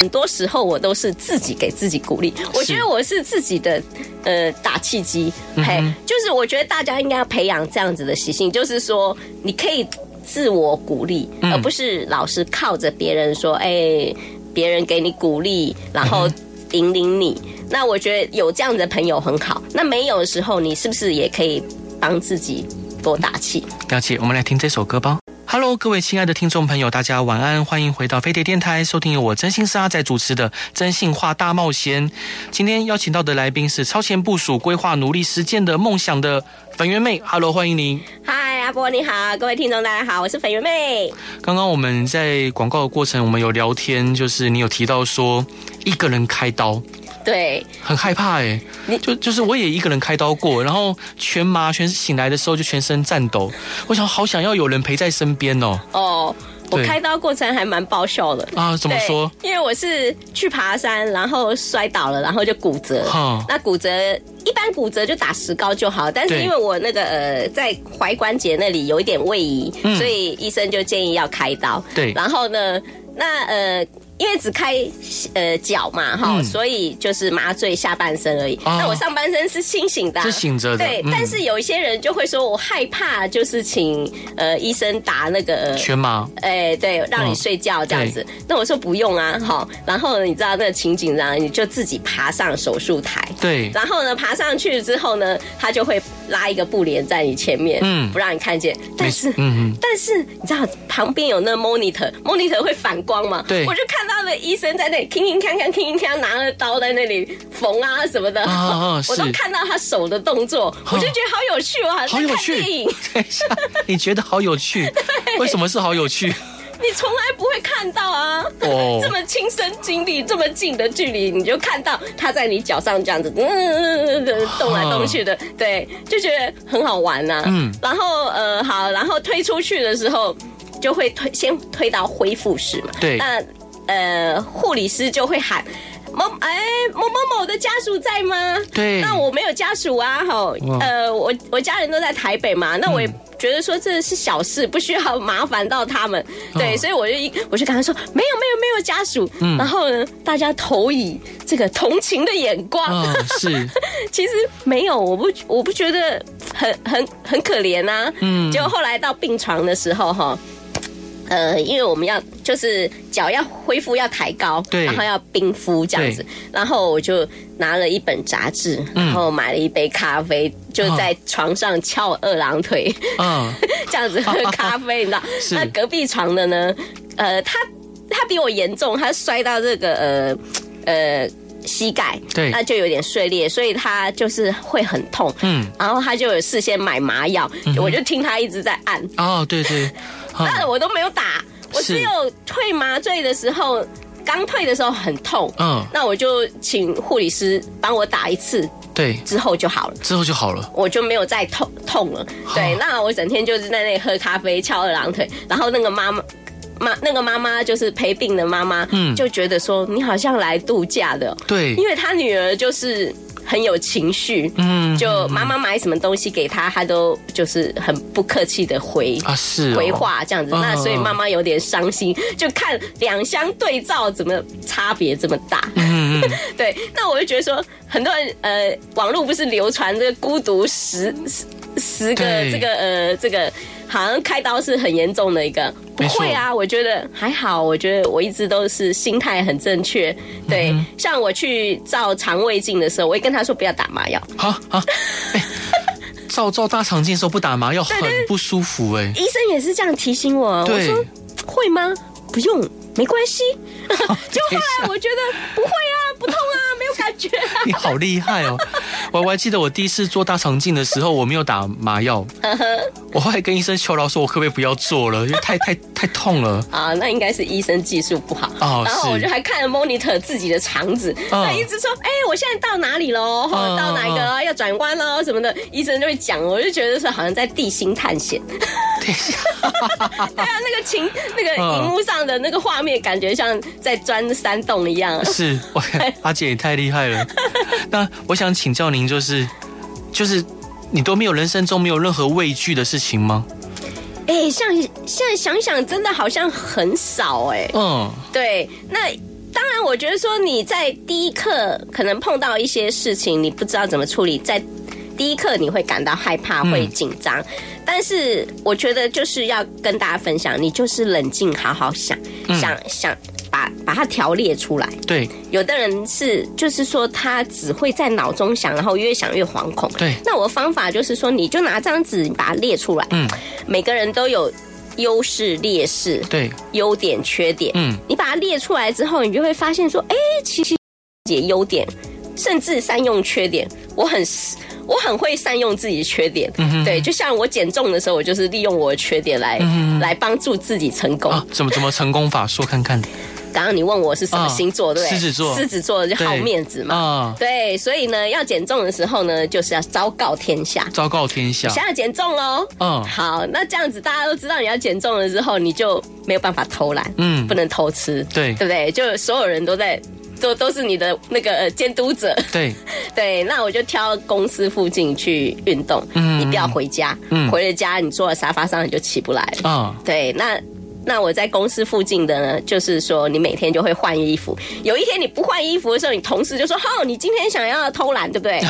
很多时候我都是自己给自己鼓励，我觉得我是自己的呃打气机，嘿，就是我觉得大家应该要培养这样子的习性，就是说你可以自我鼓励，而不是老是靠着别人说，哎，别人给你鼓励，然后引领你。那我觉得有这样的朋友很好。那没有的时候，你是不是也可以帮自己多打气？了解，我们来听这首歌吧。Hello，各位亲爱的听众朋友，大家晚安，欢迎回到飞碟电台，收听由我真心是阿仔主持的《真心话大冒险》。今天邀请到的来宾是超前部署、规划、努力实践的梦想的粉圆妹。Hello，欢迎您。嗨，阿波你好，各位听众大家好，我是粉圆妹。刚刚我们在广告的过程，我们有聊天，就是你有提到说一个人开刀。对，很害怕哎，就就是我也一个人开刀过，然后全麻，全醒来的时候就全身颤抖，我想好想要有人陪在身边哦。哦，我开刀过程还蛮爆笑的啊，怎么说？因为我是去爬山，然后摔倒了，然后就骨折。哈，那骨折一般骨折就打石膏就好，但是因为我那个呃在踝关节那里有一点位移，嗯，所以医生就建议要开刀。对，然后呢，那呃。因为只开呃脚嘛哈，所以就是麻醉下半身而已。那我上半身是清醒的，是醒着的。对，但是有一些人就会说我害怕，就是请呃医生打那个全麻。哎，对，让你睡觉这样子。那我说不用啊，好。然后你知道那个情景，然后你就自己爬上手术台。对。然后呢，爬上去之后呢，他就会拉一个布帘在你前面，嗯，不让你看见。但是，嗯嗯，但是你知道旁边有那 monitor，monitor 会反光嘛？对。我就看。到了医生在那里，听听看看，听听看，拿着刀在那里缝啊什么的，我都看到他手的动作，我就觉得好有趣哦，好像在看电影。等一下，你觉得好有趣？为什么是好有趣？你从来不会看到啊，这么亲身经历，这么近的距离，你就看到它在你脚上这样子，嗯，动来动去的，对，就觉得很好玩呐。嗯，然后呃，好，然后推出去的时候就会推，先推到恢复室嘛。对，那。呃，护理师就会喊某哎某某某的家属在吗？对，那我没有家属啊，哈，呃，我我家人都在台北嘛，那我也觉得说这是小事，不需要麻烦到他们，对，所以我就一我就跟他说没有没有没有家属，嗯，然后呢，大家投以这个同情的眼光，是，其实没有，我不我不觉得很很很可怜啊，嗯，结果后来到病床的时候，哈。呃，因为我们要就是脚要恢复要抬高，对，然后要冰敷这样子，然后我就拿了一本杂志，然后买了一杯咖啡，嗯、就在床上翘二郎腿，嗯，这样子喝 咖啡，你知道？那隔壁床的呢？呃，他他比我严重，他摔到这个呃呃膝盖，对，那就有点碎裂，所以他就是会很痛，嗯，然后他就有事先买麻药，嗯、我就听他一直在按，哦，对对。那我都没有打，我只有退麻醉的时候，刚退的时候很痛，嗯，那我就请护理师帮我打一次，对，之后就好了，之后就好了，我就没有再痛痛了，对，那我整天就是在那里喝咖啡，翘二郎腿，然后那个妈妈妈那个妈妈就是陪病的妈妈，嗯，就觉得说你好像来度假的，对，因为她女儿就是。很有情绪，嗯，就妈妈买什么东西给他，他都就是很不客气的回啊，是回话这样子，那所以妈妈有点伤心，就看两相对照，怎么差别这么大？嗯，对，那我就觉得说，很多人呃，网络不是流传这个孤独十十十个这个呃这个。好像开刀是很严重的一个，不会啊，我觉得还好，我觉得我一直都是心态很正确。对，嗯、像我去照肠胃镜的时候，我会跟他说不要打麻药。好好，欸、照照大肠镜的时候不打麻药很不舒服哎、欸。医生也是这样提醒我，我说会吗？不用，没关系。就后来我觉得不会啊，你好厉害哦！我还记得我第一次做大肠镜的时候，我没有打麻药。我后来跟医生求饶，说我可不可以不要做了，因为太太太痛了。啊，那应该是医生技术不好。哦，然后我就还看了 monitor 自己的肠子，他一直说：“哎，我现在到哪里喽？到哪个要转弯喽？什么的？”医生就会讲，我就觉得是好像在地心探险。对啊，那个情，那个荧幕上的那个画面，感觉像在钻山洞一样。是，阿姐也太厉害了。那我想请教您，就是，就是。你都没有人生中没有任何畏惧的事情吗？哎、欸，像现在想想，真的好像很少哎、欸。嗯，对，那当然，我觉得说你在第一刻可能碰到一些事情，你不知道怎么处理，在第一刻你会感到害怕，会紧张。嗯、但是我觉得就是要跟大家分享，你就是冷静，好好想，嗯、想想把把它条列出来。对，有的人是就是说他只会在脑中想，然后越想越惶恐。对，那我的方法就是说，你就拿张纸，把它列出来。嗯，每个人都有。优势、劣势，对，优点、缺点，嗯，你把它列出来之后，你就会发现说，哎，其实自己优点，甚至善用缺点，我很我很会善用自己的缺点，嗯哼，对，就像我减重的时候，我就是利用我的缺点来、嗯、来帮助自己成功。啊、怎么怎么成功法？说看看。刚刚你问我是什么星座，对不对？狮子座，狮子座就好面子嘛。对，所以呢，要减重的时候呢，就是要昭告天下。昭告天下，想要减重喽。嗯，好，那这样子大家都知道你要减重了之后，你就没有办法偷懒，嗯，不能偷吃，对，对不对？就所有人都在，都都是你的那个监督者。对，对，那我就挑公司附近去运动。嗯，你不要回家，嗯，回了家你坐在沙发上你就起不来了。啊，对，那。那我在公司附近的呢，就是说你每天就会换衣服。有一天你不换衣服的时候，你同事就说：“哦，你今天想要偷懒，对不对？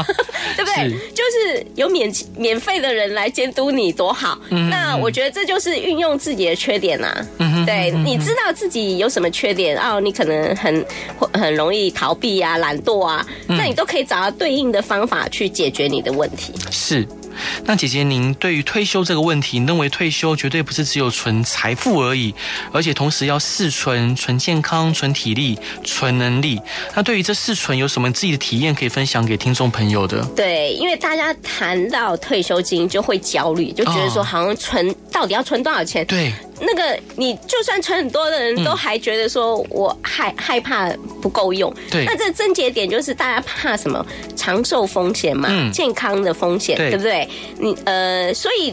对不对？是就是有免免费的人来监督你，多好。嗯哼嗯哼”那我觉得这就是运用自己的缺点呐、啊。嗯哼嗯哼对，你知道自己有什么缺点哦，你可能很很容易逃避啊、懒惰啊，嗯、那你都可以找到对应的方法去解决你的问题。是。那姐姐，您对于退休这个问题，认为退休绝对不是只有存财富而已，而且同时要四存：存健康、存体力、存能力。那对于这四存，有什么自己的体验可以分享给听众朋友的？对，因为大家谈到退休金就会焦虑，就觉得说好像存到底要存多少钱？对。那个，你就算存很多的人都还觉得说，我害害怕不够用。对，那这症结点就是大家怕什么？长寿风险嘛，嗯、健康的风险，对，对不对？你呃，所以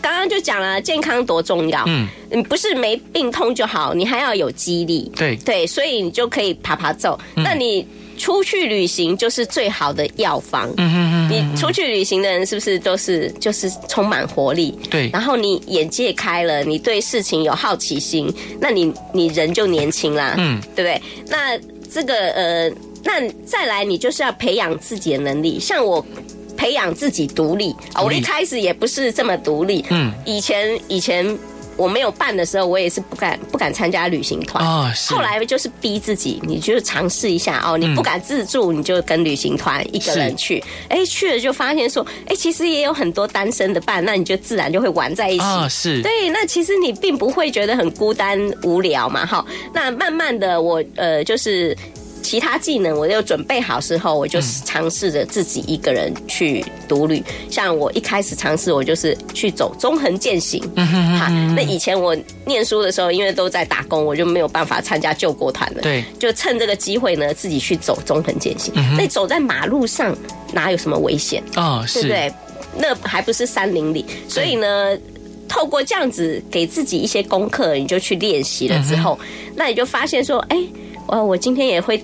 刚刚就讲了，健康多重要。嗯，你不是没病痛就好，你还要有肌力。对对，所以你就可以爬爬走。嗯、那你。出去旅行就是最好的药方。嗯嗯嗯嗯，出去旅行的人是不是都是就是充满活力？对。然后你眼界开了，你对事情有好奇心，那你你人就年轻啦。嗯，对不对？那这个呃，那再来你就是要培养自己的能力，像我培养自己独立啊。我一开始也不是这么独立。嗯。以前以前。我没有办的时候，我也是不敢不敢参加旅行团。哦，后来就是逼自己，你就尝试一下哦。你不敢自助，你就跟旅行团一个人去。哎，去了就发现说，哎，其实也有很多单身的伴，那你就自然就会玩在一起。啊、哦，是。对，那其实你并不会觉得很孤单无聊嘛，哈。那慢慢的我，我呃就是。其他技能我就准备好之后，我就尝试着自己一个人去独旅。嗯、像我一开始尝试，我就是去走中横健行。哈，那以前我念书的时候，因为都在打工，我就没有办法参加救国团了。对，就趁这个机会呢，自己去走中横健行。那走在马路上，哪有什么危险啊？对不对？那还不是山林里，所以呢，透过这样子给自己一些功课，你就去练习了之后，嗯、那你就发现说，哎。哦，我今天也会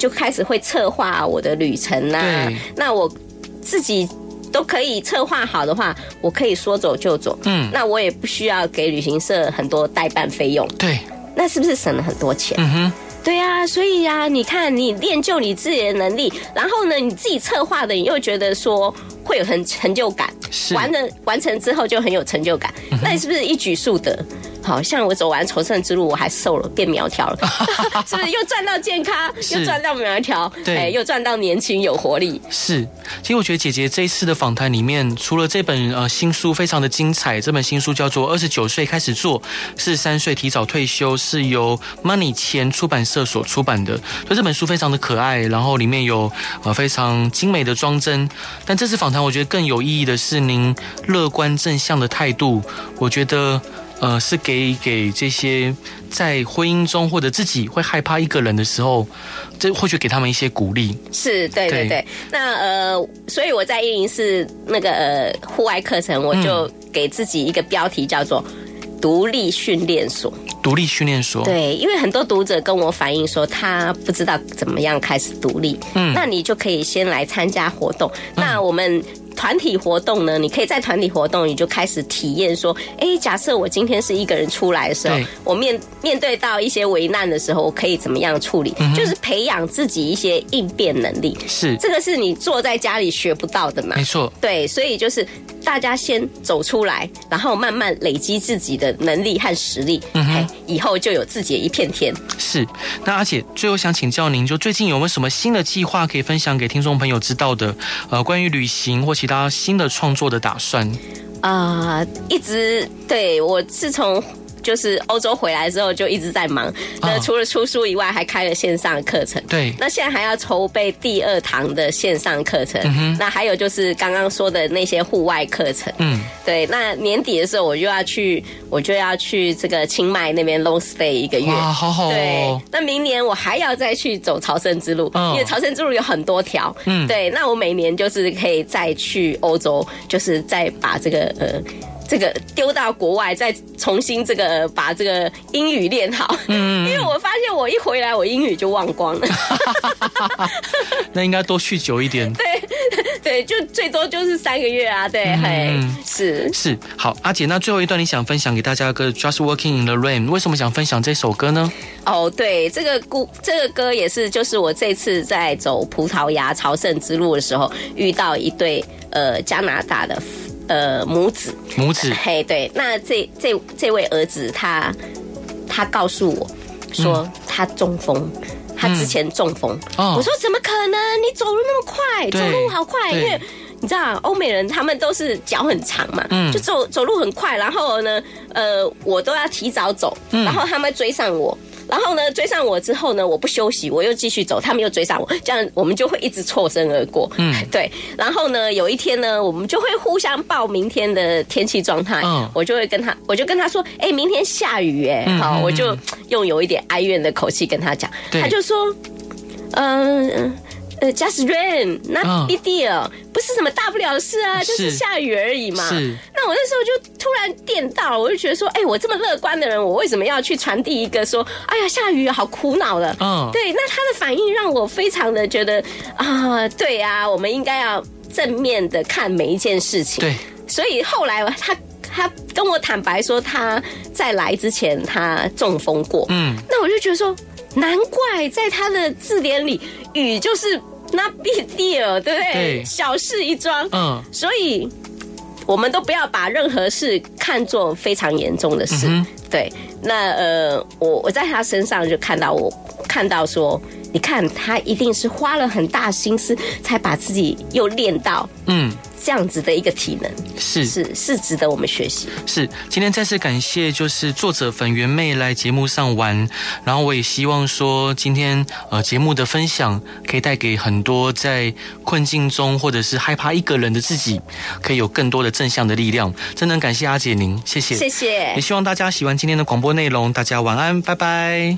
就开始会策划我的旅程呐、啊。那我自己都可以策划好的话，我可以说走就走。嗯，那我也不需要给旅行社很多代办费用。对，那是不是省了很多钱？嗯哼，对呀、啊。所以呀、啊，你看你练就你自己的能力，然后呢，你自己策划的，你又觉得说会有很成就感。是，完了完成之后就很有成就感。嗯、那你是不是一举数得？好像我走完朝圣之路，我还瘦了，变苗条了，是不是又赚到健康，又赚到苗条，对、欸，又赚到年轻有活力？是。其实我觉得姐姐这一次的访谈里面，除了这本呃新书非常的精彩，这本新书叫做《二十九岁开始做，四十三岁提早退休》，是由 Money 钱出版社所出版的。所以这本书非常的可爱，然后里面有呃非常精美的装帧。但这次访谈我觉得更有意义的是您乐观正向的态度，我觉得。呃，是给给这些在婚姻中或者自己会害怕一个人的时候，这或许给他们一些鼓励。是，对对对。对那呃，所以我在一零四那个呃户外课程，我就给自己一个标题叫做“独立训练所”。独立训练所。对，因为很多读者跟我反映说，他不知道怎么样开始独立。嗯。那你就可以先来参加活动。嗯、那我们。团体活动呢，你可以在团体活动，你就开始体验说，哎，假设我今天是一个人出来的时候，我面面对到一些危难的时候，我可以怎么样处理？嗯、就是培养自己一些应变能力。是，这个是你坐在家里学不到的嘛？没错。对，所以就是大家先走出来，然后慢慢累积自己的能力和实力，嗯哼，以后就有自己的一片天。是。那而且，最后想请教您，就最近有没有什么新的计划可以分享给听众朋友知道的？呃，关于旅行或其他新的创作的打算？啊、呃，一直对我是从。就是欧洲回来之后就一直在忙，那除了出书以外，还开了线上课程。对，那现在还要筹备第二堂的线上课程。嗯。那还有就是刚刚说的那些户外课程。嗯，对。那年底的时候我就要去，我就要去这个清迈那边 long stay 一个月。哇，好好哦。对。那明年我还要再去走朝圣之路，因为朝圣之路有很多条。嗯。对，那我每年就是可以再去欧洲，就是再把这个呃。这个丢到国外，再重新这个把这个英语练好。嗯，因为我发现我一回来，我英语就忘光了。那应该多去久一点。对对，就最多就是三个月啊。对，嗯、嘿，是是。好，阿姐，那最后一段你想分享给大家的歌《Just Working in the Rain》，为什么想分享这首歌呢？哦，对，这个故这个歌也是，就是我这次在走葡萄牙朝圣之路的时候遇到一对呃加拿大的。呃，母子，母子，嘿，对，那这这这位儿子他他告诉我说他中风，嗯，他之前中风，嗯，我说怎么可能？你走路那么快，走路好快，因为你知道欧美人他们都是脚很长嘛，嗯，就走走路很快，然后呢，呃，我都要提早走，然后他们追上我。然后呢，追上我之后呢，我不休息，我又继续走，他们又追上我，这样我们就会一直错身而过。嗯，对。然后呢，有一天呢，我们就会互相报明天的天气状态。嗯，我就会跟他，我就跟他说：“哎、欸，明天下雨。”哎，好，我就用有一点哀怨的口气跟他讲。他就说：“嗯。”呃，just rain，not big deal，不是什么大不了的事啊，就是下雨而已嘛。是。那我那时候就突然电到，我就觉得说，哎、欸，我这么乐观的人，我为什么要去传递一个说，哎呀，下雨好苦恼的？嗯。对，那他的反应让我非常的觉得啊，对啊，我们应该要正面的看每一件事情。对。所以后来他他跟我坦白说，他在来之前他中风过。嗯。那我就觉得说，难怪在他的字典里，雨就是。Not big deal，对不对？对，小事一桩。嗯，所以我们都不要把任何事看作非常严重的事。嗯、对，那呃，我我在他身上就看到，我看到说，你看他一定是花了很大心思，才把自己又练到嗯。这样子的一个体能是是是值得我们学习。是，今天再次感谢就是作者粉圆妹来节目上玩，然后我也希望说今天呃节目的分享可以带给很多在困境中或者是害怕一个人的自己，可以有更多的正向的力量。真的感谢阿姐您，谢谢，谢谢。也希望大家喜欢今天的广播内容，大家晚安，拜拜。